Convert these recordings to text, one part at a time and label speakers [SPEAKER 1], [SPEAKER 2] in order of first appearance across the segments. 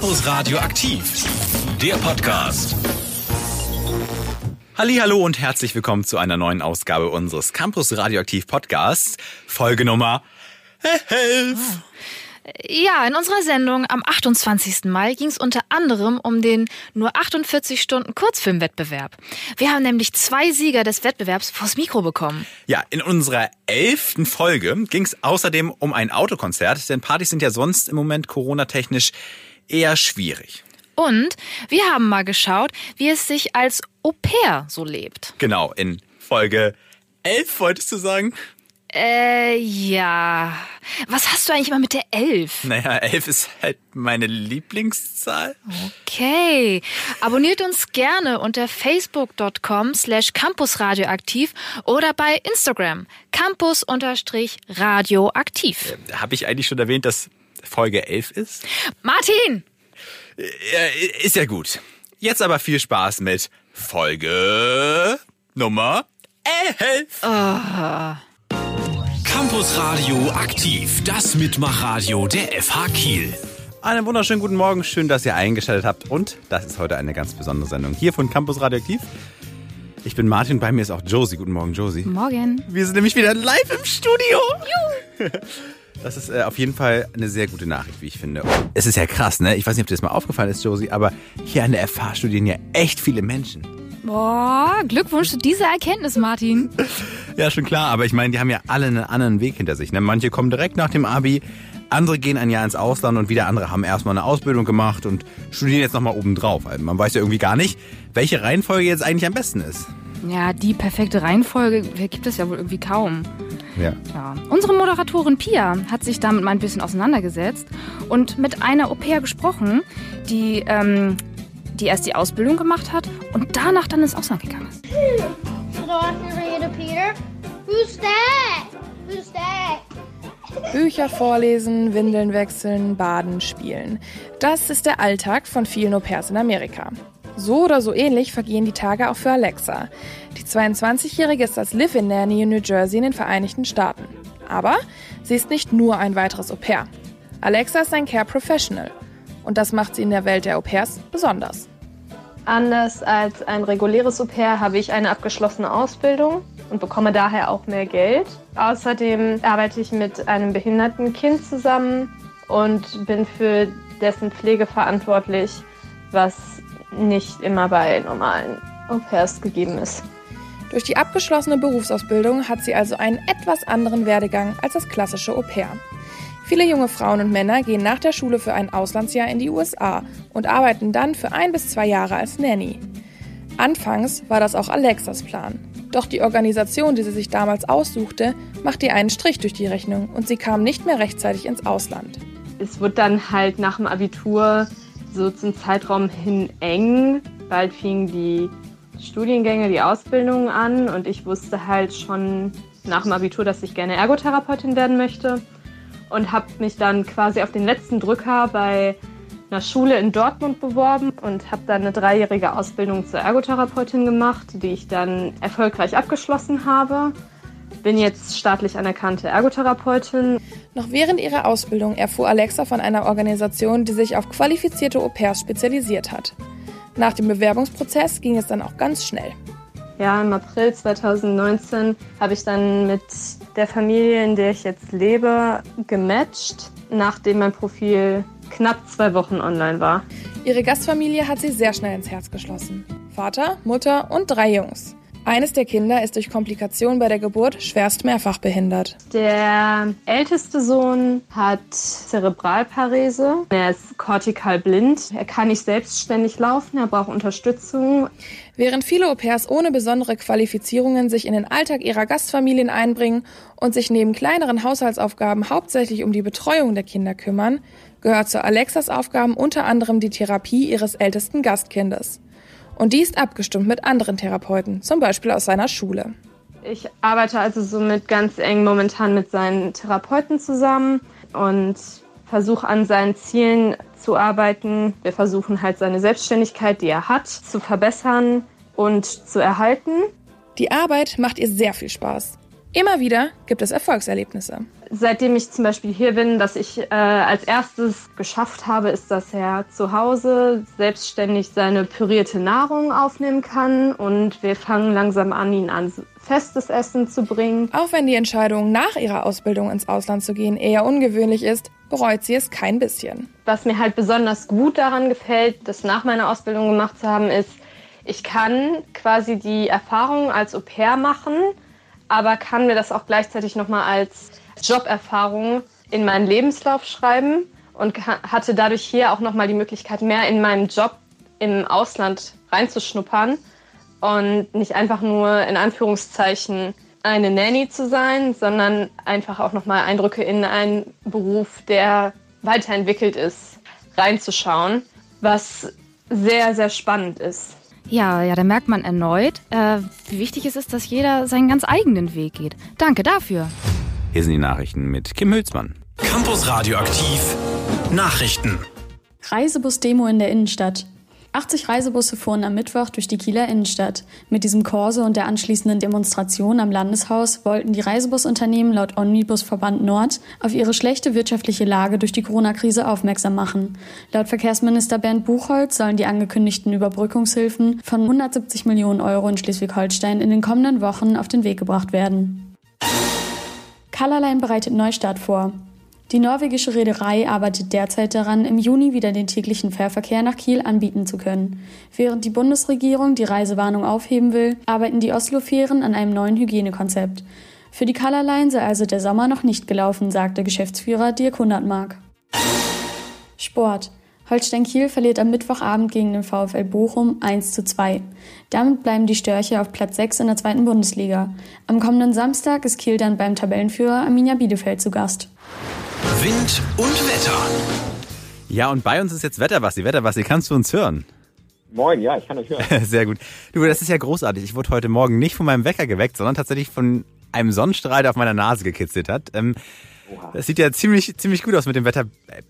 [SPEAKER 1] Campus Radio aktiv, der Podcast.
[SPEAKER 2] Hallo und herzlich willkommen zu einer neuen Ausgabe unseres Campus Radioaktiv Podcasts, Folge Nummer 11.
[SPEAKER 3] Ja, in unserer Sendung am 28. Mai ging es unter anderem um den nur 48 Stunden Kurzfilmwettbewerb. Wir haben nämlich zwei Sieger des Wettbewerbs vors Mikro bekommen.
[SPEAKER 2] Ja, in unserer elften Folge ging es außerdem um ein Autokonzert, denn Partys sind ja sonst im Moment Corona-technisch eher schwierig.
[SPEAKER 3] Und wir haben mal geschaut, wie es sich als Au pair so lebt.
[SPEAKER 2] Genau, in Folge 11 wolltest du sagen?
[SPEAKER 3] Äh, ja. Was hast du eigentlich immer mit der Elf?
[SPEAKER 2] Naja, 11 ist halt meine Lieblingszahl.
[SPEAKER 3] Okay. Abonniert uns gerne unter facebook.com slash campusradioaktiv oder bei Instagram campus-radioaktiv.
[SPEAKER 2] Äh, Habe ich eigentlich schon erwähnt, dass Folge 11 ist?
[SPEAKER 3] Martin!
[SPEAKER 2] Ist ja gut. Jetzt aber viel Spaß mit Folge Nummer 11.
[SPEAKER 1] Campus Radio aktiv, das Mitmachradio der FH Kiel.
[SPEAKER 2] Einen wunderschönen guten Morgen, schön, dass ihr eingeschaltet habt und das ist heute eine ganz besondere Sendung hier von Campus Radioaktiv. Ich bin Martin, bei mir ist auch Josie. Guten Morgen, Josie.
[SPEAKER 3] Morgen.
[SPEAKER 2] Wir sind nämlich wieder live im Studio. Das ist äh, auf jeden Fall eine sehr gute Nachricht, wie ich finde. Es ist ja krass, ne? Ich weiß nicht, ob dir das mal aufgefallen ist, Josie, aber hier an der FH studieren ja echt viele Menschen.
[SPEAKER 3] Boah, Glückwunsch zu dieser Erkenntnis, Martin.
[SPEAKER 2] Ja, schon klar, aber ich meine, die haben ja alle einen anderen Weg hinter sich. Ne? Manche kommen direkt nach dem Abi, andere gehen ein Jahr ins Ausland und wieder andere haben erstmal eine Ausbildung gemacht und studieren jetzt nochmal obendrauf. Also man weiß ja irgendwie gar nicht, welche Reihenfolge jetzt eigentlich am besten ist.
[SPEAKER 3] Ja, die perfekte Reihenfolge gibt es ja wohl irgendwie kaum.
[SPEAKER 2] Ja.
[SPEAKER 3] Ja. Unsere Moderatorin Pia hat sich damit mal ein bisschen auseinandergesetzt und mit einer Au pair gesprochen, die, ähm, die erst die Ausbildung gemacht hat und danach dann ins Ausland gegangen ist.
[SPEAKER 4] Bücher vorlesen, Windeln wechseln, baden, spielen. Das ist der Alltag von vielen Au-pairs in Amerika. So oder so ähnlich vergehen die Tage auch für Alexa. Die 22-Jährige ist als Live-In-Nanny in New Jersey in den Vereinigten Staaten. Aber sie ist nicht nur ein weiteres Au-pair. Alexa ist ein Care Professional. Und das macht sie in der Welt der Au-pairs besonders.
[SPEAKER 5] Anders als ein reguläres Au-pair habe ich eine abgeschlossene Ausbildung und bekomme daher auch mehr Geld. Außerdem arbeite ich mit einem behinderten Kind zusammen und bin für dessen Pflege verantwortlich, was nicht immer bei normalen Au-pairs gegeben ist.
[SPEAKER 4] Durch die abgeschlossene Berufsausbildung hat sie also einen etwas anderen Werdegang als das klassische Au-pair. Viele junge Frauen und Männer gehen nach der Schule für ein Auslandsjahr in die USA und arbeiten dann für ein bis zwei Jahre als Nanny. Anfangs war das auch Alexas Plan. Doch die Organisation, die sie sich damals aussuchte, machte ihr einen Strich durch die Rechnung und sie kam nicht mehr rechtzeitig ins Ausland.
[SPEAKER 5] Es wird dann halt nach dem Abitur so zum Zeitraum hin eng. Bald fingen die Studiengänge, die Ausbildung an und ich wusste halt schon nach dem Abitur, dass ich gerne Ergotherapeutin werden möchte und habe mich dann quasi auf den letzten Drücker bei einer Schule in Dortmund beworben und habe dann eine dreijährige Ausbildung zur Ergotherapeutin gemacht, die ich dann erfolgreich abgeschlossen habe. Bin jetzt staatlich anerkannte Ergotherapeutin.
[SPEAKER 4] Noch während ihrer Ausbildung erfuhr Alexa von einer Organisation, die sich auf qualifizierte Au-pairs spezialisiert hat. Nach dem Bewerbungsprozess ging es dann auch ganz schnell.
[SPEAKER 5] Ja, im April 2019 habe ich dann mit der Familie, in der ich jetzt lebe, gematcht, nachdem mein Profil knapp zwei Wochen online war.
[SPEAKER 4] Ihre Gastfamilie hat sie sehr schnell ins Herz geschlossen. Vater, Mutter und drei Jungs. Eines der Kinder ist durch Komplikationen bei der Geburt schwerst mehrfach behindert.
[SPEAKER 5] Der älteste Sohn hat Zerebralparese. Er ist kortikal blind. Er kann nicht selbstständig laufen. Er braucht Unterstützung.
[SPEAKER 4] Während viele Au-pairs ohne besondere Qualifizierungen sich in den Alltag ihrer Gastfamilien einbringen und sich neben kleineren Haushaltsaufgaben hauptsächlich um die Betreuung der Kinder kümmern, gehört zu Alexas Aufgaben unter anderem die Therapie ihres ältesten Gastkindes. Und die ist abgestimmt mit anderen Therapeuten, zum Beispiel aus seiner Schule.
[SPEAKER 5] Ich arbeite also somit ganz eng momentan mit seinen Therapeuten zusammen und versuche an seinen Zielen zu arbeiten. Wir versuchen halt seine Selbstständigkeit, die er hat, zu verbessern und zu erhalten.
[SPEAKER 4] Die Arbeit macht ihr sehr viel Spaß. Immer wieder gibt es Erfolgserlebnisse.
[SPEAKER 5] Seitdem ich zum Beispiel hier bin, dass ich äh, als erstes geschafft habe, ist, dass er zu Hause selbstständig seine pürierte Nahrung aufnehmen kann und wir fangen langsam an, ihn an festes Essen zu bringen.
[SPEAKER 4] Auch wenn die Entscheidung, nach ihrer Ausbildung ins Ausland zu gehen, eher ungewöhnlich ist, bereut sie es kein bisschen.
[SPEAKER 5] Was mir halt besonders gut daran gefällt, das nach meiner Ausbildung gemacht zu haben, ist, ich kann quasi die Erfahrung als Au pair machen, aber kann mir das auch gleichzeitig nochmal als Joberfahrung in meinen Lebenslauf schreiben und hatte dadurch hier auch nochmal die Möglichkeit, mehr in meinen Job im Ausland reinzuschnuppern und nicht einfach nur in Anführungszeichen eine Nanny zu sein, sondern einfach auch nochmal Eindrücke in einen Beruf, der weiterentwickelt ist, reinzuschauen, was sehr, sehr spannend ist.
[SPEAKER 3] Ja, ja, da merkt man erneut, äh, wie wichtig es ist, dass jeder seinen ganz eigenen Weg geht. Danke dafür.
[SPEAKER 2] Hier sind die Nachrichten mit Kim Hülsmann.
[SPEAKER 1] Campus Radioaktiv Nachrichten.
[SPEAKER 6] Reisebus-Demo in der Innenstadt. 80 Reisebusse fuhren am Mittwoch durch die Kieler Innenstadt. Mit diesem Korso und der anschließenden Demonstration am Landeshaus wollten die Reisebusunternehmen laut Omnibusverband Nord auf ihre schlechte wirtschaftliche Lage durch die Corona-Krise aufmerksam machen. Laut Verkehrsminister Bernd Buchholz sollen die angekündigten Überbrückungshilfen von 170 Millionen Euro in Schleswig-Holstein in den kommenden Wochen auf den Weg gebracht werden. Colorline bereitet Neustart vor. Die norwegische Reederei arbeitet derzeit daran, im Juni wieder den täglichen Fährverkehr nach Kiel anbieten zu können. Während die Bundesregierung die Reisewarnung aufheben will, arbeiten die Oslo-Fähren an einem neuen Hygienekonzept. Für die Colorline sei also der Sommer noch nicht gelaufen, sagte Geschäftsführer Dirk Hundertmark. Sport. Holstein Kiel verliert am Mittwochabend gegen den VfL Bochum 1 zu 2. Damit bleiben die Störche auf Platz 6 in der zweiten Bundesliga. Am kommenden Samstag ist Kiel dann beim Tabellenführer Arminia Bielefeld zu Gast.
[SPEAKER 1] Wind und Wetter.
[SPEAKER 2] Ja, und bei uns ist jetzt Wetterwassi. Wetterwassi, kannst du uns hören?
[SPEAKER 7] Moin, ja, ich kann euch hören.
[SPEAKER 2] Sehr gut. Du, das ist ja großartig. Ich wurde heute Morgen nicht von meinem Wecker geweckt, sondern tatsächlich von einem Sonnenstrahl, der auf meiner Nase gekitzelt hat. Ähm, das sieht ja ziemlich, ziemlich gut aus mit dem Wetter.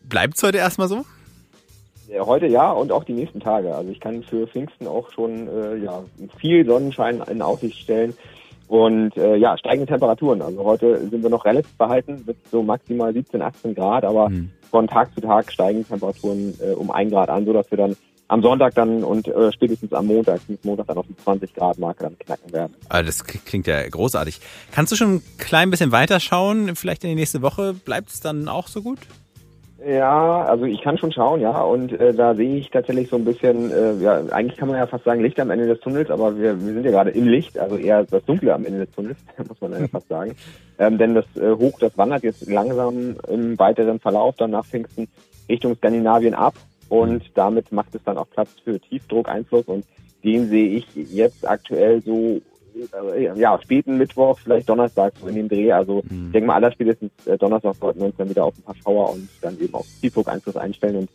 [SPEAKER 2] Bleibt es heute erstmal so?
[SPEAKER 7] Ja, heute ja und auch die nächsten Tage. Also ich kann für Pfingsten auch schon äh, ja, viel Sonnenschein in Aussicht stellen. Und äh, ja, steigende Temperaturen. Also heute sind wir noch relativ verhalten mit so maximal 17, 18 Grad, aber mhm. von Tag zu Tag steigen Temperaturen äh, um ein Grad an, sodass wir dann am Sonntag dann und äh, spätestens am Montag, Montag dann auf die 20 Grad Marke dann knacken werden.
[SPEAKER 2] Also das klingt ja großartig. Kannst du schon ein klein bisschen weiterschauen? Vielleicht in die nächste Woche bleibt es dann auch so gut?
[SPEAKER 7] Ja, also ich kann schon schauen, ja, und äh, da sehe ich tatsächlich so ein bisschen, äh, ja, eigentlich kann man ja fast sagen Licht am Ende des Tunnels, aber wir, wir sind ja gerade im Licht, also eher das Dunkle am Ende des Tunnels, muss man ja fast sagen. Ähm, denn das äh, Hoch, das wandert jetzt langsam im weiteren Verlauf dann nach Pfingsten Richtung Skandinavien ab und damit macht es dann auch Platz für Tiefdruckeinfluss und den sehe ich jetzt aktuell so ja, späten Mittwoch, vielleicht Donnerstag so in den Dreh. Also mhm. ich denke mal, aller spätestens äh, Donnerstag sollten wir uns dann wieder auf ein paar Schauer und dann eben auf Tiefdruck-Einfluss einstellen. Und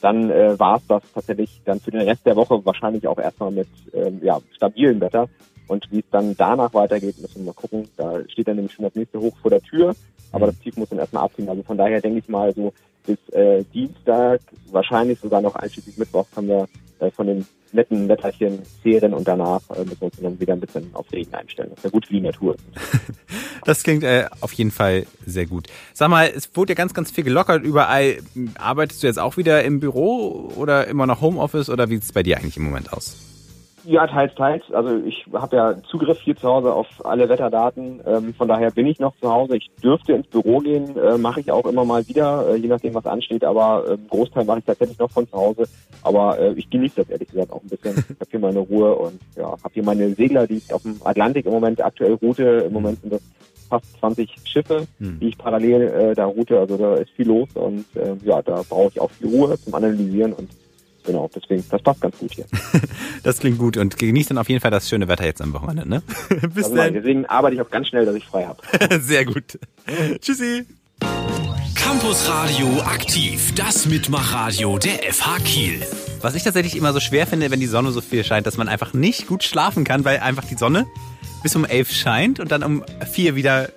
[SPEAKER 7] dann äh, war es das tatsächlich dann für den Rest der Woche wahrscheinlich auch erstmal mit ähm, ja, stabilem Wetter. Und wie es dann danach weitergeht, müssen wir mal gucken. Da steht dann nämlich schon das nächste Hoch vor der Tür, aber mhm. das Tief muss dann erstmal abziehen. Also von daher denke ich mal so bis äh, Dienstag, wahrscheinlich sogar noch einschließlich Mittwoch, haben wir äh, von den netten Wetterchen zehren und danach äh, müssen wir uns dann wieder ein bisschen auf Regen einstellen. Das ist ja gut für die Natur.
[SPEAKER 2] Das klingt äh, auf jeden Fall sehr gut. Sag mal, es wurde ja ganz, ganz viel gelockert überall. Arbeitest du jetzt auch wieder im Büro oder immer noch Homeoffice oder wie sieht es bei dir eigentlich im Moment aus?
[SPEAKER 7] Ja, teils, teils. Also ich habe ja Zugriff hier zu Hause auf alle Wetterdaten. Ähm, von daher bin ich noch zu Hause. Ich dürfte ins Büro gehen, äh, mache ich auch immer mal wieder, äh, je nachdem, was ansteht. Aber äh, Großteil mache ich tatsächlich noch von zu Hause. Aber äh, ich genieße das ehrlich gesagt auch ein bisschen. Ich habe hier meine Ruhe und ja, habe hier meine Segler, die ich auf dem Atlantik im Moment aktuell route. Im Moment sind das fast 20 Schiffe, hm. die ich parallel äh, da route. Also da ist viel los und äh, ja, da brauche ich auch viel Ruhe zum Analysieren und genau, deswegen, das passt ganz gut hier.
[SPEAKER 2] das klingt gut und genießt dann auf jeden Fall das schöne Wetter jetzt am Wochenende, ne?
[SPEAKER 7] Bis also dann. Deswegen arbeite ich auch ganz schnell, dass ich frei habe.
[SPEAKER 2] Sehr gut. Tschüssi.
[SPEAKER 1] Campus Radio aktiv, das Mitmachradio der FH Kiel.
[SPEAKER 2] Was ich tatsächlich immer so schwer finde, wenn die Sonne so viel scheint, dass man einfach nicht gut schlafen kann, weil einfach die Sonne bis um elf scheint und dann um vier wieder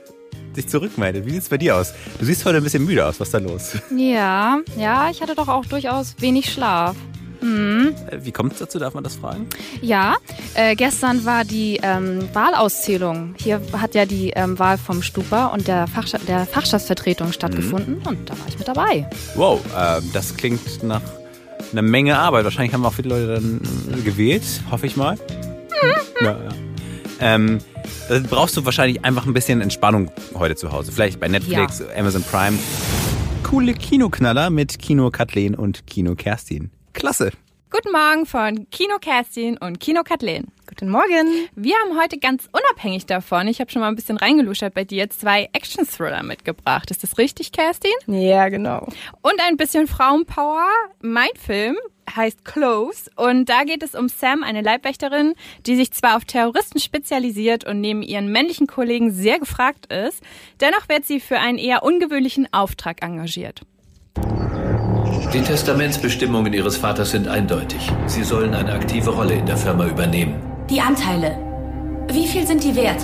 [SPEAKER 2] sich zurückmeldet. Wie sieht's bei dir aus? Du siehst heute ein bisschen müde aus. Was ist da los?
[SPEAKER 3] Ja, ja, ich hatte doch auch durchaus wenig Schlaf.
[SPEAKER 2] Äh, Wie kommt es dazu, darf man das fragen?
[SPEAKER 3] Ja, äh, gestern war die ähm, Wahlauszählung. Hier hat ja die ähm, Wahl vom Stupa und der, Fachscha der Fachschaftsvertretung stattgefunden und da war ich mit dabei.
[SPEAKER 2] Wow, äh, das klingt nach einer Menge Arbeit. Wahrscheinlich haben auch viele Leute dann äh, gewählt, hoffe ich mal. Ja, ja. Ähm, da brauchst du wahrscheinlich einfach ein bisschen Entspannung heute zu Hause. Vielleicht bei Netflix, Amazon Prime. Coole Kinoknaller mit Kino Kathleen und Kino Kerstin. Klasse.
[SPEAKER 8] Guten Morgen von Kino Kerstin und Kino Kathleen.
[SPEAKER 9] Guten Morgen.
[SPEAKER 8] Wir haben heute ganz unabhängig davon, ich habe schon mal ein bisschen reingeluschert bei dir, zwei Action-Thriller mitgebracht. Ist das richtig, Kerstin?
[SPEAKER 9] Ja, genau.
[SPEAKER 8] Und ein bisschen Frauenpower. Mein Film heißt Close und da geht es um Sam, eine Leibwächterin, die sich zwar auf Terroristen spezialisiert und neben ihren männlichen Kollegen sehr gefragt ist, dennoch wird sie für einen eher ungewöhnlichen Auftrag engagiert.
[SPEAKER 10] Die Testamentsbestimmungen Ihres Vaters sind eindeutig. Sie sollen eine aktive Rolle in der Firma übernehmen.
[SPEAKER 11] Die Anteile. Wie viel sind die wert?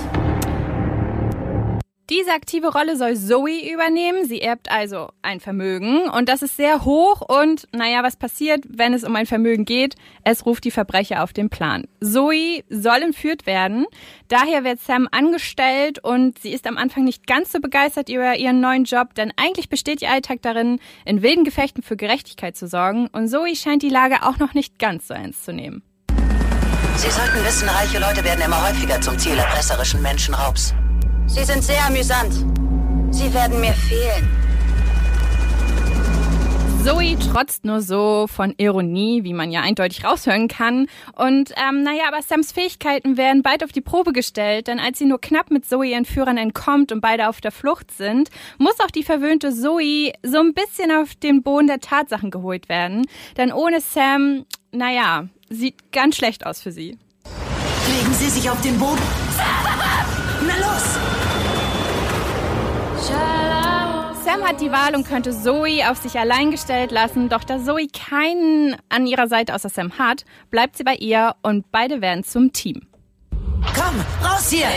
[SPEAKER 8] Diese aktive Rolle soll Zoe übernehmen. Sie erbt also ein Vermögen und das ist sehr hoch und naja, was passiert, wenn es um ein Vermögen geht? Es ruft die Verbrecher auf den Plan. Zoe soll entführt werden. Daher wird Sam angestellt und sie ist am Anfang nicht ganz so begeistert über ihren neuen Job, denn eigentlich besteht ihr Alltag darin, in wilden Gefechten für Gerechtigkeit zu sorgen und Zoe scheint die Lage auch noch nicht ganz so ernst zu nehmen.
[SPEAKER 12] Sie sollten wissen, reiche Leute werden immer häufiger zum Ziel erpresserischen Menschenraubs. Sie sind sehr amüsant. Sie werden mir fehlen.
[SPEAKER 8] Zoe trotzt nur so von Ironie, wie man ja eindeutig raushören kann. Und ähm, naja, aber Sams Fähigkeiten werden bald auf die Probe gestellt, denn als sie nur knapp mit Zoe ihren Führern entkommt und beide auf der Flucht sind, muss auch die verwöhnte Zoe so ein bisschen auf den Boden der Tatsachen geholt werden. Denn ohne Sam, naja, sieht ganz schlecht aus für sie.
[SPEAKER 12] Legen Sie sich auf den Boden. Na los!
[SPEAKER 8] Sam hat die Wahl und könnte Zoe auf sich allein gestellt lassen, doch da Zoe keinen an ihrer Seite außer Sam hat, bleibt sie bei ihr und beide werden zum Team.
[SPEAKER 12] Komm, raus hier!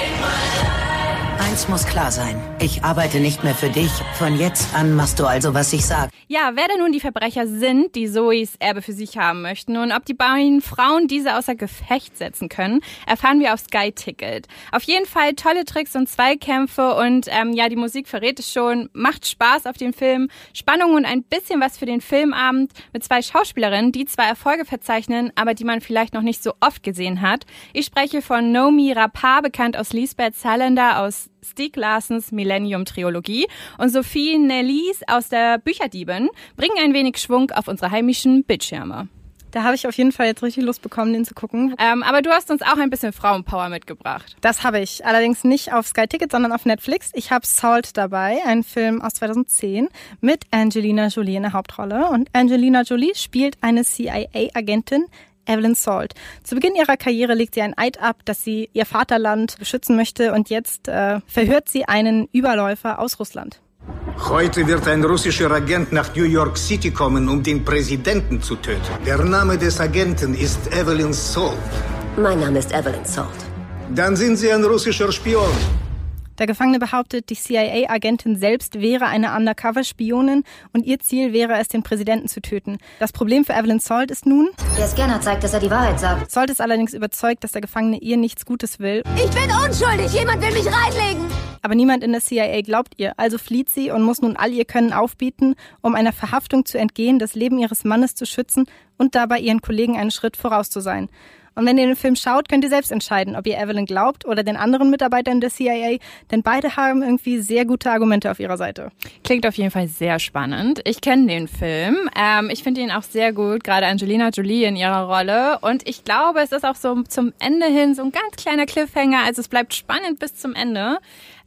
[SPEAKER 12] Eins muss klar sein. Ich arbeite nicht mehr für dich. Von jetzt an machst du also, was ich sag.
[SPEAKER 8] Ja, wer denn nun die Verbrecher sind, die Zoes Erbe für sich haben möchten und ob die beiden Frauen diese außer Gefecht setzen können, erfahren wir auf Sky Ticket. Auf jeden Fall tolle Tricks und Zweikämpfe und ähm, ja, die Musik verrät es schon. Macht Spaß auf den Film, Spannung und ein bisschen was für den Filmabend mit zwei Schauspielerinnen, die zwar Erfolge verzeichnen, aber die man vielleicht noch nicht so oft gesehen hat. Ich spreche von Nomi Rapar, bekannt aus Lisbeth Salander aus Stieg Larsens Millennium Trilogie und Sophie Nellis aus der Bücherdieben bringen ein wenig Schwung auf unsere heimischen Bildschirme.
[SPEAKER 9] Da habe ich auf jeden Fall jetzt richtig Lust bekommen, den zu gucken.
[SPEAKER 8] Ähm, aber du hast uns auch ein bisschen Frauenpower mitgebracht.
[SPEAKER 9] Das habe ich. Allerdings nicht auf Sky Ticket, sondern auf Netflix. Ich habe Salt dabei, ein Film aus 2010 mit Angelina Jolie in der Hauptrolle. Und Angelina Jolie spielt eine CIA-Agentin, Evelyn Salt. Zu Beginn ihrer Karriere legt sie ein Eid ab, dass sie ihr Vaterland beschützen möchte und jetzt äh, verhört sie einen Überläufer aus Russland.
[SPEAKER 13] Heute wird ein russischer Agent nach New York City kommen, um den Präsidenten zu töten. Der Name des Agenten ist Evelyn Salt.
[SPEAKER 14] Mein Name ist Evelyn Salt.
[SPEAKER 13] Dann sind Sie ein russischer Spion.
[SPEAKER 9] Der Gefangene behauptet, die CIA-Agentin selbst wäre eine Undercover-Spionin und ihr Ziel wäre es, den Präsidenten zu töten. Das Problem für Evelyn Salt ist nun...
[SPEAKER 14] Der Scanner zeigt, dass er die Wahrheit sagt.
[SPEAKER 9] Salt ist allerdings überzeugt, dass der Gefangene ihr nichts Gutes will.
[SPEAKER 15] Ich bin unschuldig, jemand will mich reinlegen.
[SPEAKER 9] Aber niemand in der CIA glaubt ihr, also flieht sie und muss nun all ihr Können aufbieten, um einer Verhaftung zu entgehen, das Leben ihres Mannes zu schützen und dabei ihren Kollegen einen Schritt voraus zu sein. Und wenn ihr den Film schaut, könnt ihr selbst entscheiden, ob ihr Evelyn glaubt oder den anderen Mitarbeitern der CIA, denn beide haben irgendwie sehr gute Argumente auf ihrer Seite.
[SPEAKER 8] Klingt auf jeden Fall sehr spannend. Ich kenne den Film. Ähm, ich finde ihn auch sehr gut, gerade Angelina Jolie in ihrer Rolle. Und ich glaube, es ist auch so zum Ende hin so ein ganz kleiner Cliffhanger. Also es bleibt spannend bis zum Ende.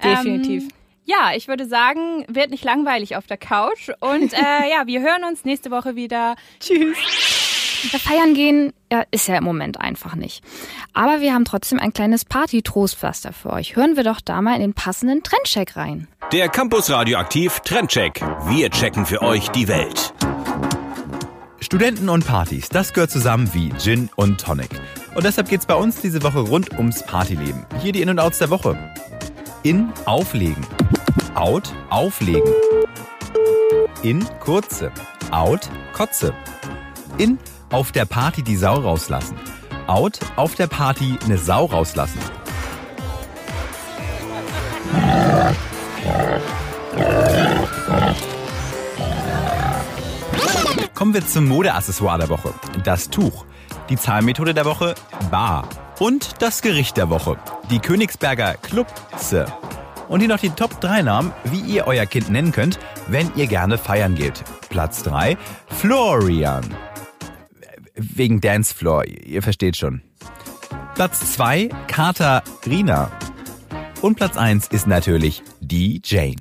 [SPEAKER 9] Definitiv.
[SPEAKER 8] Ähm, ja, ich würde sagen, wird nicht langweilig auf der Couch. Und äh, ja, wir hören uns nächste Woche wieder.
[SPEAKER 9] Tschüss.
[SPEAKER 3] Ja, feiern gehen ja, ist ja im Moment einfach nicht. Aber wir haben trotzdem ein kleines Party-Trostpflaster für euch. Hören wir doch da mal in den passenden Trendcheck rein.
[SPEAKER 1] Der Campus Radioaktiv Trendcheck. Wir checken für euch die Welt.
[SPEAKER 2] Studenten und Partys, das gehört zusammen wie Gin und Tonic. Und deshalb geht's bei uns diese Woche rund ums Partyleben. Hier die In- und Outs der Woche. In, auflegen. Out, auflegen. In, kurze. Out, kotze. In, auf der Party die Sau rauslassen. Out, auf der Party eine Sau rauslassen. Kommen wir zum Modeaccessoire der Woche. Das Tuch. Die Zahlmethode der Woche, Bar. Und das Gericht der Woche, die Königsberger Klubze. Und hier noch die Top 3 Namen, wie ihr euer Kind nennen könnt, wenn ihr gerne feiern geht. Platz 3, Florian. Wegen Dancefloor, ihr versteht schon. Platz 2, Katharina. Und Platz 1 ist natürlich die Jane.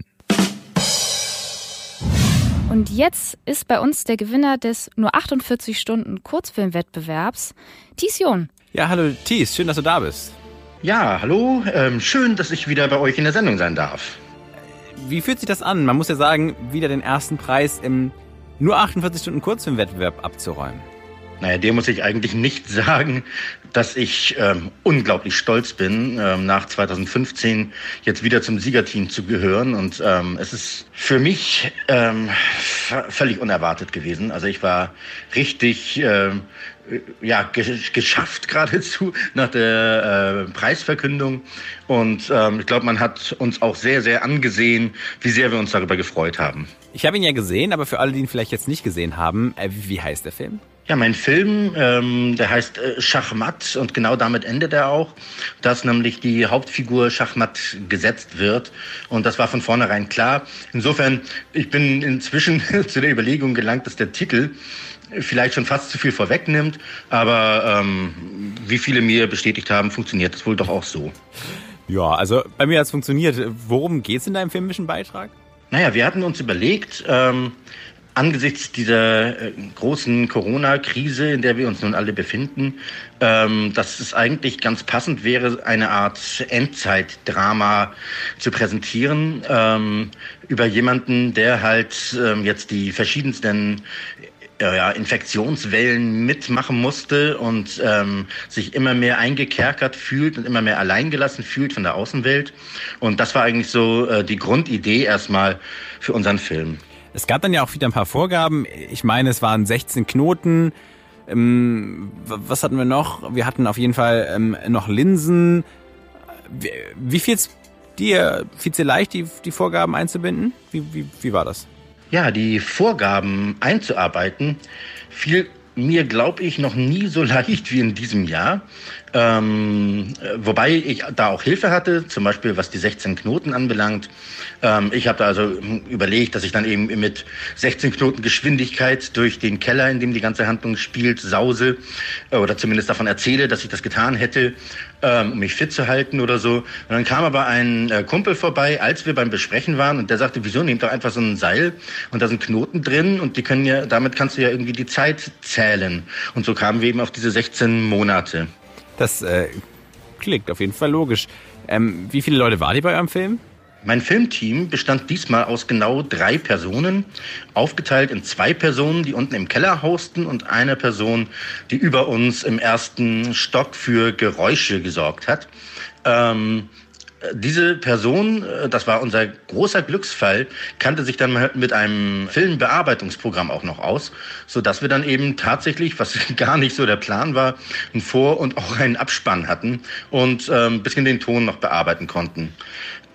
[SPEAKER 3] Und jetzt ist bei uns der Gewinner des nur 48 Stunden Kurzfilmwettbewerbs, Thies John.
[SPEAKER 2] Ja, hallo Thies, schön, dass du da bist.
[SPEAKER 16] Ja, hallo, ähm, schön, dass ich wieder bei euch in der Sendung sein darf.
[SPEAKER 2] Wie fühlt sich das an? Man muss ja sagen, wieder den ersten Preis im nur 48 Stunden Kurzfilmwettbewerb abzuräumen.
[SPEAKER 16] Naja, dem muss ich eigentlich nicht sagen, dass ich ähm, unglaublich stolz bin, ähm, nach 2015 jetzt wieder zum Siegerteam zu gehören. Und ähm, es ist für mich ähm, völlig unerwartet gewesen. Also ich war richtig ähm, ja, geschafft geradezu nach der äh, Preisverkündung. Und ähm, ich glaube, man hat uns auch sehr, sehr angesehen, wie sehr wir uns darüber gefreut haben.
[SPEAKER 2] Ich habe ihn ja gesehen, aber für alle, die ihn vielleicht jetzt nicht gesehen haben, äh, wie heißt der Film?
[SPEAKER 16] Ja, mein Film, ähm, der heißt äh, Schachmatt und genau damit endet er auch, dass nämlich die Hauptfigur Schachmatt gesetzt wird und das war von vornherein klar. Insofern, ich bin inzwischen zu der Überlegung gelangt, dass der Titel vielleicht schon fast zu viel vorwegnimmt, aber ähm, wie viele mir bestätigt haben, funktioniert das wohl doch auch so.
[SPEAKER 2] Ja, also bei mir hat es funktioniert. Worum geht es in deinem filmischen Beitrag?
[SPEAKER 16] Naja, wir hatten uns überlegt, ähm, angesichts dieser äh, großen Corona-Krise, in der wir uns nun alle befinden, ähm, dass es eigentlich ganz passend wäre, eine Art Endzeitdrama zu präsentieren ähm, über jemanden, der halt ähm, jetzt die verschiedensten äh, Infektionswellen mitmachen musste und sich immer mehr eingekerkert fühlt und immer mehr alleingelassen fühlt von der Außenwelt. Und das war eigentlich so äh, die Grundidee erstmal für unseren Film.
[SPEAKER 2] Es gab dann ja auch wieder ein paar Vorgaben. Ich meine, es waren 16 Knoten. Ähm, was hatten wir noch? Wir hatten auf jeden Fall ähm, noch Linsen. Wie, wie fiel's dir, fiel's dir leicht, die, die Vorgaben einzubinden? Wie, wie, wie war das?
[SPEAKER 16] Ja, die Vorgaben einzuarbeiten fiel mir, glaube ich, noch nie so leicht wie in diesem Jahr. Ähm, wobei ich da auch Hilfe hatte, zum Beispiel was die 16 Knoten anbelangt. Ähm, ich habe da also überlegt, dass ich dann eben mit 16 Knoten Geschwindigkeit durch den Keller, in dem die ganze Handlung spielt, sause äh, oder zumindest davon erzähle, dass ich das getan hätte, ähm, um mich fit zu halten oder so. Und dann kam aber ein äh, Kumpel vorbei, als wir beim Besprechen waren und der sagte, wieso nehmt doch einfach so ein Seil und da sind Knoten drin und die können ja, damit kannst du ja irgendwie die Zeit zählen. Und so kamen wir eben auf diese 16 Monate.
[SPEAKER 2] Das äh, klingt auf jeden Fall logisch. Ähm, wie viele Leute waren die bei eurem Film?
[SPEAKER 16] Mein Filmteam bestand diesmal aus genau drei Personen, aufgeteilt in zwei Personen, die unten im Keller hausten und eine Person, die über uns im ersten Stock für Geräusche gesorgt hat. Ähm, diese Person, äh, das war unser großer Glücksfall, kannte sich dann mit einem Filmbearbeitungsprogramm auch noch aus, so dass wir dann eben tatsächlich, was gar nicht so der Plan war, ein Vor- und auch einen Abspann hatten und ähm, bisschen den Ton noch bearbeiten konnten.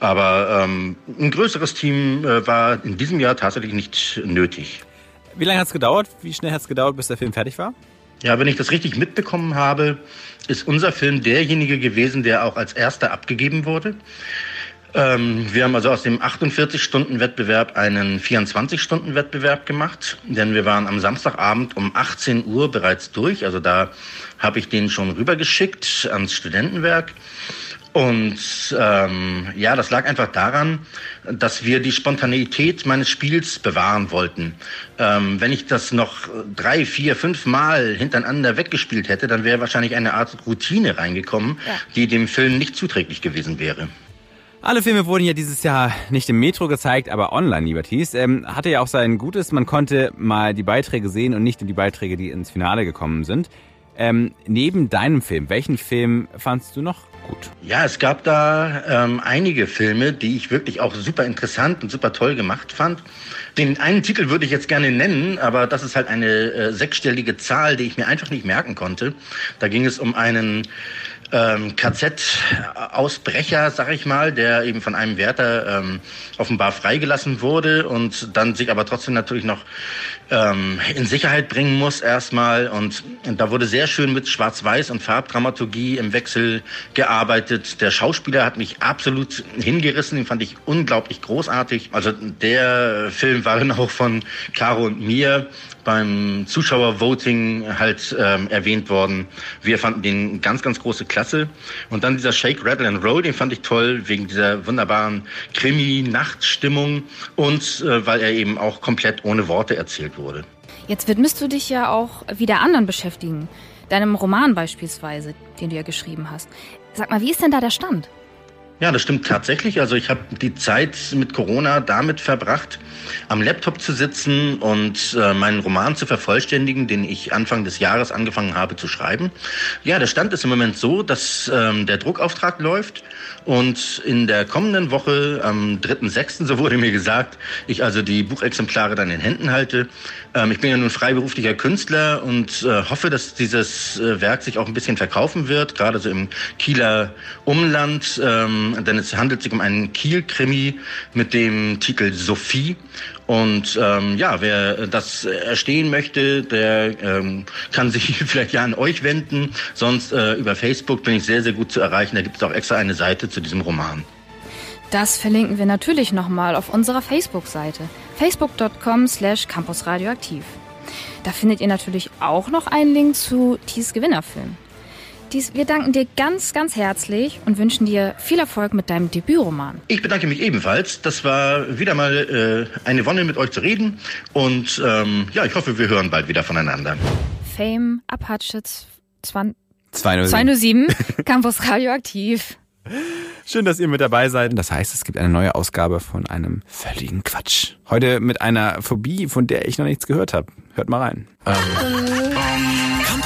[SPEAKER 16] Aber ähm, ein größeres Team äh, war in diesem Jahr tatsächlich nicht nötig.
[SPEAKER 2] Wie lange hat es gedauert? Wie schnell hat es gedauert, bis der Film fertig war?
[SPEAKER 16] Ja, wenn ich das richtig mitbekommen habe, ist unser Film derjenige gewesen, der auch als erster abgegeben wurde. Ähm, wir haben also aus dem 48-Stunden-Wettbewerb einen 24-Stunden-Wettbewerb gemacht, denn wir waren am Samstagabend um 18 Uhr bereits durch. Also da habe ich den schon rübergeschickt ans Studentenwerk. Und ähm, ja, das lag einfach daran, dass wir die Spontaneität meines Spiels bewahren wollten. Ähm, wenn ich das noch drei, vier, fünf Mal hintereinander weggespielt hätte, dann wäre wahrscheinlich eine Art Routine reingekommen, ja. die dem Film nicht zuträglich gewesen wäre.
[SPEAKER 2] Alle Filme wurden ja dieses Jahr nicht im Metro gezeigt, aber online, lieber Thies. Ähm, hatte ja auch sein Gutes, man konnte mal die Beiträge sehen und nicht nur die Beiträge, die ins Finale gekommen sind. Ähm, neben deinem Film, welchen Film fandst du noch gut?
[SPEAKER 16] Ja, es gab da ähm, einige Filme, die ich wirklich auch super interessant und super toll gemacht fand. Den einen Titel würde ich jetzt gerne nennen, aber das ist halt eine äh, sechsstellige Zahl, die ich mir einfach nicht merken konnte. Da ging es um einen ähm, KZ-Ausbrecher, sag ich mal, der eben von einem Wärter ähm, offenbar freigelassen wurde und dann sich aber trotzdem natürlich noch ähm, in Sicherheit bringen muss erstmal. Und, und da wurde sehr schön mit Schwarz-Weiß und Farbdramaturgie im Wechsel gearbeitet. Der Schauspieler hat mich absolut hingerissen, den fand ich unglaublich großartig. Also der Film war dann auch von Caro und mir beim Zuschauervoting halt ähm, erwähnt worden. Wir fanden den ganz, ganz große Klasse. Und dann dieser Shake, Rattle and Roll, den fand ich toll, wegen dieser wunderbaren Krimi-Nachtstimmung und äh, weil er eben auch komplett ohne Worte erzählt wurde.
[SPEAKER 3] Jetzt widmest du dich ja auch wieder anderen beschäftigen. Deinem Roman beispielsweise, den du ja geschrieben hast. Sag mal, wie ist denn da der Stand?
[SPEAKER 16] Ja, das stimmt tatsächlich. Also ich habe die Zeit mit Corona damit verbracht, am Laptop zu sitzen und äh, meinen Roman zu vervollständigen, den ich Anfang des Jahres angefangen habe zu schreiben. Ja, der Stand ist im Moment so, dass ähm, der Druckauftrag läuft und in der kommenden Woche, am 3.6., so wurde mir gesagt, ich also die Buchexemplare dann in Händen halte. Ähm, ich bin ja nun freiberuflicher Künstler und äh, hoffe, dass dieses äh, Werk sich auch ein bisschen verkaufen wird, gerade so im Kieler Umland. Ähm, denn es handelt sich um einen Kiel-Krimi mit dem Titel Sophie. Und ähm, ja, wer das erstehen möchte, der ähm, kann sich vielleicht ja an euch wenden. Sonst äh, über Facebook bin ich sehr, sehr gut zu erreichen. Da gibt es auch extra eine Seite zu diesem Roman.
[SPEAKER 3] Das verlinken wir natürlich nochmal auf unserer Facebook-Seite. facebook.com slash campusradioaktiv. Da findet ihr natürlich auch noch einen Link zu Thies Gewinnerfilm. Dies, wir danken dir ganz, ganz herzlich und wünschen dir viel Erfolg mit deinem Debütroman.
[SPEAKER 16] Ich bedanke mich ebenfalls. Das war wieder mal äh, eine Wonne, mit euch zu reden. Und ähm, ja, ich hoffe, wir hören bald wieder voneinander.
[SPEAKER 3] Fame, Apache 20
[SPEAKER 2] 207.
[SPEAKER 3] 207, Campus Radioaktiv.
[SPEAKER 2] Schön, dass ihr mit dabei seid. Das heißt, es gibt eine neue Ausgabe von einem völligen Quatsch. Heute mit einer Phobie, von der ich noch nichts gehört habe. Hört mal rein.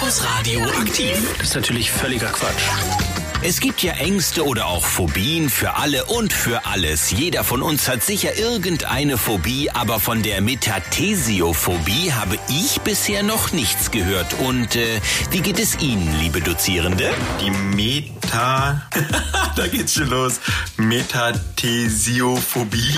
[SPEAKER 1] Campus Radio aktiv. Das ist natürlich völliger Quatsch. Es gibt ja Ängste oder auch Phobien für alle und für alles. Jeder von uns hat sicher irgendeine Phobie, aber von der Metathesiophobie habe ich bisher noch nichts gehört. Und äh, wie geht es Ihnen, liebe Dozierende?
[SPEAKER 17] Die Meta... da geht's schon los. Metathesiophobie.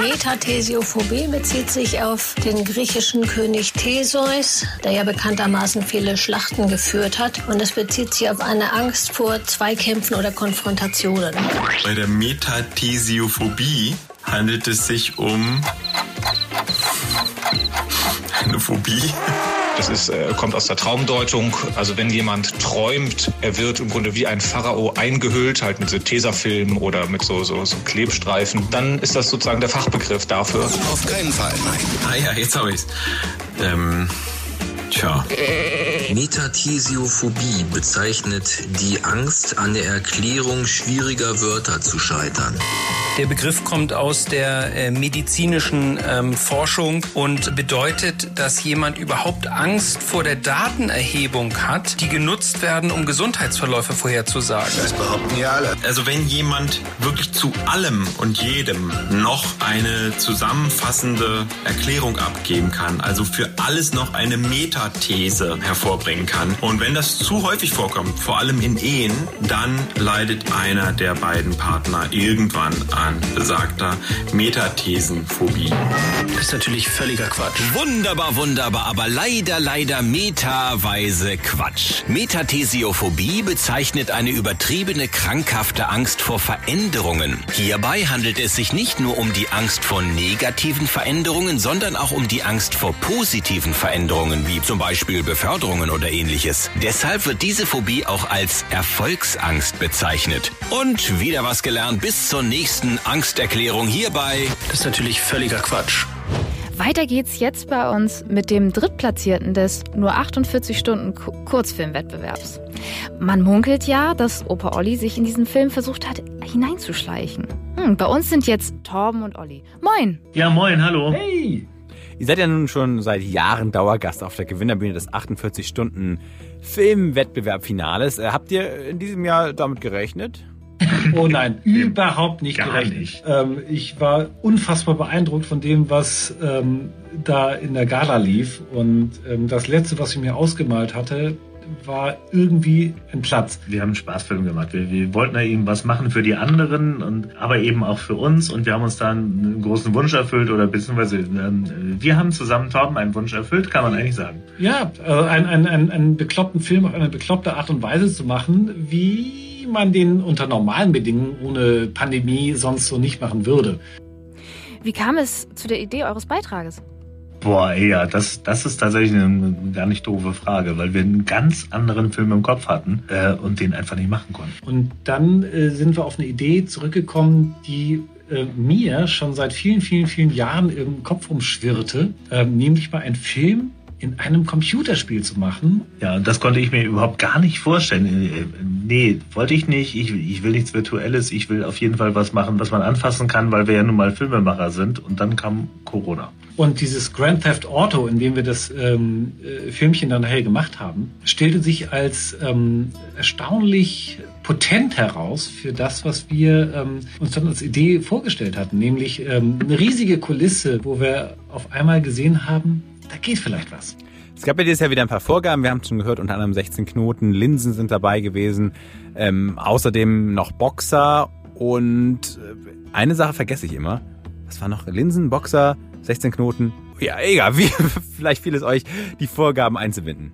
[SPEAKER 18] Metathesiophobie bezieht sich auf den griechischen König Theseus, der ja bekanntermaßen viele Schlachten geführt hat. Und es bezieht sich auf eine Angst vor Zweikämpfen oder Konfrontationen.
[SPEAKER 17] Bei der Metathesiophobie handelt es sich um eine Phobie.
[SPEAKER 19] Das ist, äh, kommt aus der Traumdeutung. Also wenn jemand träumt, er wird im Grunde wie ein Pharao eingehüllt, halt mit so Tesafilm oder mit so, so, so Klebstreifen, dann ist das sozusagen der Fachbegriff dafür.
[SPEAKER 17] Auf keinen Fall, nein. Ah ja, jetzt habe ich's. Ähm, tja.
[SPEAKER 20] Metathesiophobie bezeichnet die Angst, an der Erklärung schwieriger Wörter zu scheitern.
[SPEAKER 21] Der Begriff kommt aus der äh, medizinischen ähm, Forschung und bedeutet, dass jemand überhaupt Angst vor der Datenerhebung hat, die genutzt werden, um Gesundheitsverläufe vorherzusagen.
[SPEAKER 17] Das behaupten ja alle. Also wenn jemand wirklich zu allem und jedem noch eine zusammenfassende Erklärung abgeben kann, also für alles noch eine Metathese hervorbringen kann. Und wenn das zu häufig vorkommt, vor allem in Ehen, dann leidet einer der beiden Partner irgendwann an besagter Metathesenphobie.
[SPEAKER 1] Das ist natürlich völliger Quatsch. Wunderbar, wunderbar, aber leider, leider metaweise Quatsch. Metathesiophobie bezeichnet eine übertriebene, krankhafte Angst vor Veränderungen. Hierbei handelt es sich nicht nur um die Angst vor negativen Veränderungen, sondern auch um die Angst vor positiven Veränderungen, wie zum Beispiel Beförderungen oder ähnliches. Deshalb wird diese Phobie auch als Erfolgsangst bezeichnet. Und wieder was gelernt bis zur nächsten Angsterklärung hierbei. Das ist natürlich völliger Quatsch.
[SPEAKER 3] Weiter geht's jetzt bei uns mit dem Drittplatzierten des nur 48 Stunden Ku- Kurzfilmwettbewerbs. Man munkelt ja, dass Opa Olli sich in diesen Film versucht hat, hineinzuschleichen. Hm, bei uns sind jetzt Torben und Olli. Moin!
[SPEAKER 22] Ja, moin, hallo. Hey!
[SPEAKER 2] Ihr seid ja nun schon seit Jahren Dauergast auf der Gewinnerbühne des 48 Stunden Filmwettbewerb-Finales. Äh, habt ihr in diesem Jahr damit gerechnet?
[SPEAKER 23] Oh nein, überhaupt nicht Gar gerechnet. Nicht. Ähm, ich war unfassbar beeindruckt von dem, was ähm, da in der Gala lief. Und ähm, das Letzte, was ich mir ausgemalt hatte, war irgendwie ein Platz.
[SPEAKER 24] Wir haben einen Spaßfilm gemacht. Wir, wir wollten da eben was machen für die anderen, und, aber eben auch für uns. Und wir haben uns da einen großen Wunsch erfüllt oder beziehungsweise ähm, wir haben zusammen Torben einen Wunsch erfüllt, kann man eigentlich sagen.
[SPEAKER 23] Ja, also einen, einen, einen, einen bekloppten Film auf eine bekloppte Art und Weise zu machen, wie man den unter normalen Bedingungen ohne Pandemie sonst so nicht machen würde.
[SPEAKER 3] Wie kam es zu der Idee eures Beitrages?
[SPEAKER 24] Boah, ja, das, das ist tatsächlich eine gar nicht doofe Frage, weil wir einen ganz anderen Film im Kopf hatten äh, und den einfach nicht machen konnten.
[SPEAKER 23] Und dann äh, sind wir auf eine Idee zurückgekommen, die äh, mir schon seit vielen, vielen, vielen Jahren im Kopf umschwirrte, ähm, nämlich mal einen Film in einem Computerspiel zu machen.
[SPEAKER 24] Ja, das konnte ich mir überhaupt gar nicht vorstellen. Äh, nee, wollte ich nicht. Ich, ich will nichts Virtuelles. Ich will auf jeden Fall was machen, was man anfassen kann, weil wir ja nun mal Filmemacher sind. Und dann kam Corona.
[SPEAKER 23] Und dieses Grand Theft Auto, in dem wir das ähm, äh, Filmchen dann nachher gemacht haben, stellte sich als ähm, erstaunlich potent heraus für das, was wir ähm, uns dann als Idee vorgestellt hatten, nämlich ähm, eine riesige Kulisse, wo wir auf einmal gesehen haben, da geht vielleicht was.
[SPEAKER 2] Es gab ja dieses Jahr wieder ein paar Vorgaben. Wir haben es schon gehört, unter anderem 16 Knoten, Linsen sind dabei gewesen, ähm, außerdem noch Boxer und äh, eine Sache vergesse ich immer. Was war noch? Linsen, Boxer, 16 Knoten. Ja, egal, wie, vielleicht fiel es euch, die Vorgaben einzubinden.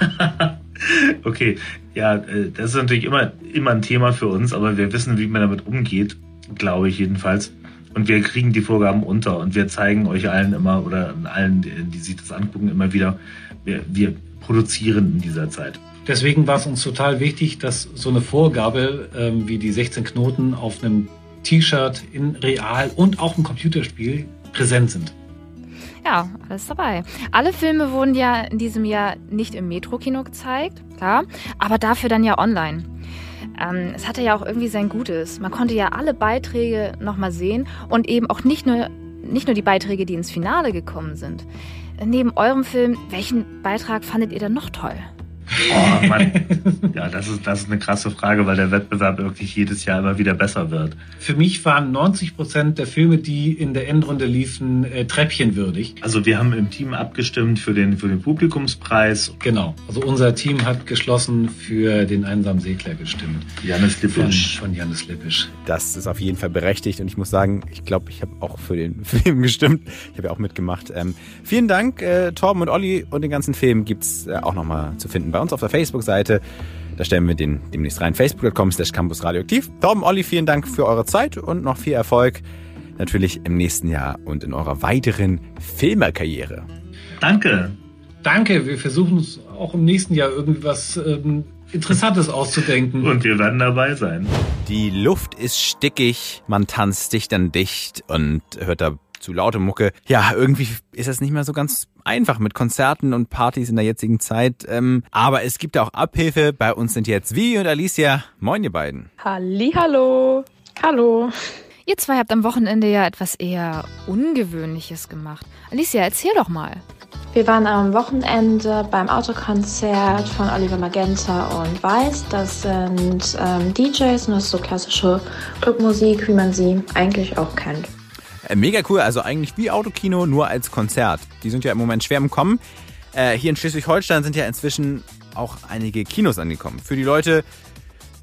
[SPEAKER 24] okay, ja, äh, das ist natürlich immer, immer ein Thema für uns, aber wir wissen, wie man damit umgeht, glaube ich jedenfalls. Und wir kriegen die Vorgaben unter und wir zeigen euch allen immer oder allen, die sich das angucken, immer wieder, wir, wir produzieren in dieser Zeit.
[SPEAKER 23] Deswegen war es uns total wichtig, dass so eine Vorgabe ähm, wie die 16 Knoten auf einem T-Shirt in Real und auch im Computerspiel präsent sind.
[SPEAKER 3] Ja, alles dabei. Alle Filme wurden ja in diesem Jahr nicht im Metro-Kino gezeigt, klar, aber dafür dann ja online. Ähm, es hatte ja auch irgendwie sein Gutes. Man konnte ja alle Beiträge nochmal sehen und eben auch nicht nur, nicht nur die Beiträge, die ins Finale gekommen sind. Neben eurem Film, welchen Beitrag fandet ihr denn noch toll?
[SPEAKER 24] Oh, Mann. Ja, das ist, das ist eine krasse Frage, weil der Wettbewerb wirklich jedes Jahr immer wieder besser wird.
[SPEAKER 23] Für mich waren 90 Prozent der Filme, die in der Endrunde liefen, äh, treppchenwürdig.
[SPEAKER 24] Also wir haben im Team abgestimmt für den, für den Publikumspreis.
[SPEAKER 23] Genau. Also unser Team hat geschlossen für den einsamen Segler gestimmt.
[SPEAKER 24] Janis Lippisch.
[SPEAKER 23] Von, von Janis Lippisch.
[SPEAKER 2] Das ist auf jeden Fall berechtigt und ich muss sagen, ich glaube, ich habe auch für den Film gestimmt. Ich habe ja auch mitgemacht. Ähm, vielen Dank, äh, Torben und Olli und den ganzen Film gibt's äh, auch nochmal zu finden bei uns auf der Facebook-Seite. Da stellen wir den demnächst rein. Facebook.com slash Campus Radioaktiv. Torben, Olli, vielen Dank für eure Zeit und noch viel Erfolg natürlich im nächsten Jahr und in eurer weiteren Filmerkarriere.
[SPEAKER 24] Danke.
[SPEAKER 23] Danke. Wir versuchen es auch im nächsten Jahr irgendwie was ähm, Interessantes auszudenken.
[SPEAKER 24] Und wir werden dabei sein.
[SPEAKER 2] Die Luft ist stickig, man tanzt dicht an dicht und hört da zu laute Mucke. Ja, irgendwie ist das nicht mehr so ganz einfach mit Konzerten und Partys in der jetzigen Zeit. Ähm, aber es gibt auch Abhilfe. Bei uns sind jetzt Vivi und Alicia. Moin, ihr beiden.
[SPEAKER 22] Hallo. Hallo.
[SPEAKER 3] Ihr zwei habt am Wochenende ja etwas eher Ungewöhnliches gemacht. Alicia, erzähl doch mal.
[SPEAKER 22] Wir waren am Wochenende beim Autokonzert von Oliver Magenta und Weiß. Das sind ähm, DJs und das ist so klassische Clubmusik, wie man sie eigentlich auch kennt.
[SPEAKER 2] Äh, mega cool, also eigentlich wie Autokino, nur als Konzert. Die sind ja im Moment schwer im Kommen. Äh, hier in Schleswig-Holstein sind ja inzwischen auch einige Kinos angekommen. Für die Leute,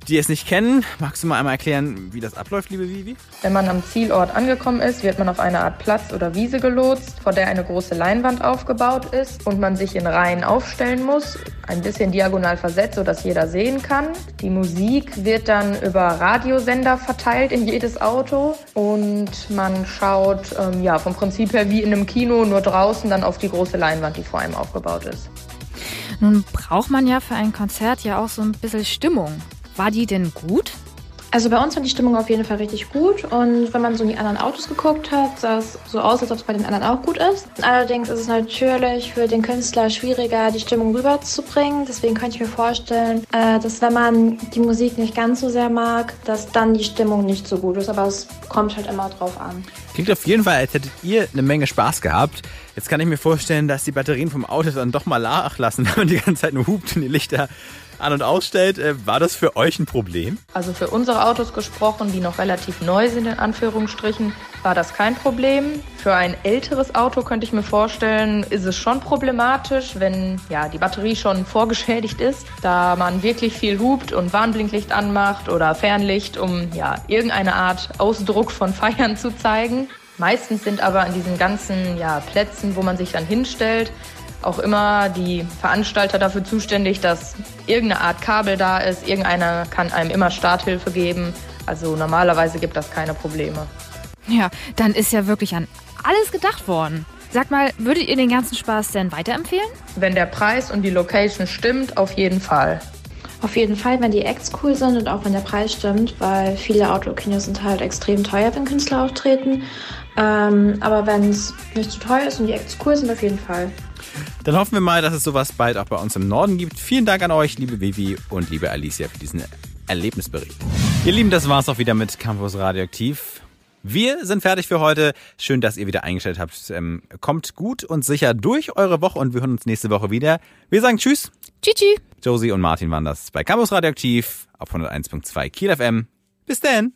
[SPEAKER 2] die es nicht kennen, magst du mal einmal erklären, wie das abläuft, liebe Vivi?
[SPEAKER 22] Wenn man am Zielort angekommen ist, wird man auf eine Art Platz oder Wiese gelotst, vor der eine große Leinwand aufgebaut ist und man sich in Reihen aufstellen muss, ein bisschen diagonal versetzt, sodass jeder sehen kann. Die Musik wird dann über Radiosender verteilt in jedes Auto und man schaut ähm, ja vom Prinzip her wie in einem Kino, nur draußen dann auf die große Leinwand, die vor einem aufgebaut ist.
[SPEAKER 3] Nun braucht man ja für ein Konzert ja auch so ein bisschen Stimmung. War die denn gut?
[SPEAKER 22] Also bei uns war die Stimmung auf jeden Fall richtig gut und wenn man so in die anderen Autos geguckt hat, sah es so aus, als ob es bei den anderen auch gut ist. Allerdings ist es natürlich für den Künstler schwieriger, die Stimmung rüberzubringen. Deswegen könnte ich mir vorstellen, äh, dass wenn man die Musik nicht ganz so sehr mag, dass dann die Stimmung nicht so gut ist. Aber es kommt halt immer drauf an.
[SPEAKER 2] Klingt auf jeden Fall, als hättet ihr eine Menge Spaß gehabt. Jetzt kann ich mir vorstellen, dass die Batterien vom Auto dann doch mal nachlassen, wenn man die ganze Zeit nur hupt und die Lichter an- und ausstellt. Äh, war das für euch ein Problem?
[SPEAKER 4] Also für unsere Autos gesprochen, die noch relativ neu sind in Anführungsstrichen, war das kein Problem. Für ein älteres Auto könnte ich mir vorstellen, ist es schon problematisch, wenn ja, die Batterie schon vorgeschädigt ist, da man wirklich viel hupt und Warnblinklicht anmacht oder Fernlicht, um ja, irgendeine Art Ausdruck von Feiern zu zeigen. Meistens sind aber an diesen ganzen ja, Plätzen, wo man sich dann hinstellt, auch immer die Veranstalter dafür zuständig, dass irgendeine Art Kabel da ist. Irgendeiner kann einem immer Starthilfe geben. Also normalerweise gibt das keine Probleme.
[SPEAKER 3] Ja, dann ist ja wirklich an alles gedacht worden. Sag mal, würdet ihr den ganzen Spaß denn weiterempfehlen?
[SPEAKER 4] Wenn der Preis und die Location stimmt, auf jeden Fall.
[SPEAKER 22] Auf jeden Fall, wenn die Acts cool sind und auch wenn der Preis stimmt, weil viele Outdoor-Kinos sind halt extrem teuer, wenn Künstler auftreten. Ähm, aber wenn es nicht zu teuer ist und die Acts cool sind, auf jeden Fall.
[SPEAKER 2] Dann hoffen wir mal, dass es sowas bald auch bei uns im Norden gibt. Vielen Dank an euch, liebe Vivi und liebe Alicia, für diesen Erlebnisbericht. Ihr Lieben, das war's auch wieder mit Campus Radioaktiv. Wir sind fertig für heute. Schön, dass ihr wieder eingestellt habt. Ähm, kommt gut und sicher durch eure Woche und wir hören uns nächste Woche wieder. Wir sagen Tschüss.
[SPEAKER 3] Tschüssi.
[SPEAKER 2] Josie und Martin waren das bei Campus Radioaktiv auf 101.2 Kiel FM. Bis dann.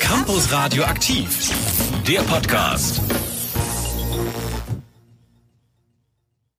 [SPEAKER 1] Campus Radioaktiv, der Podcast.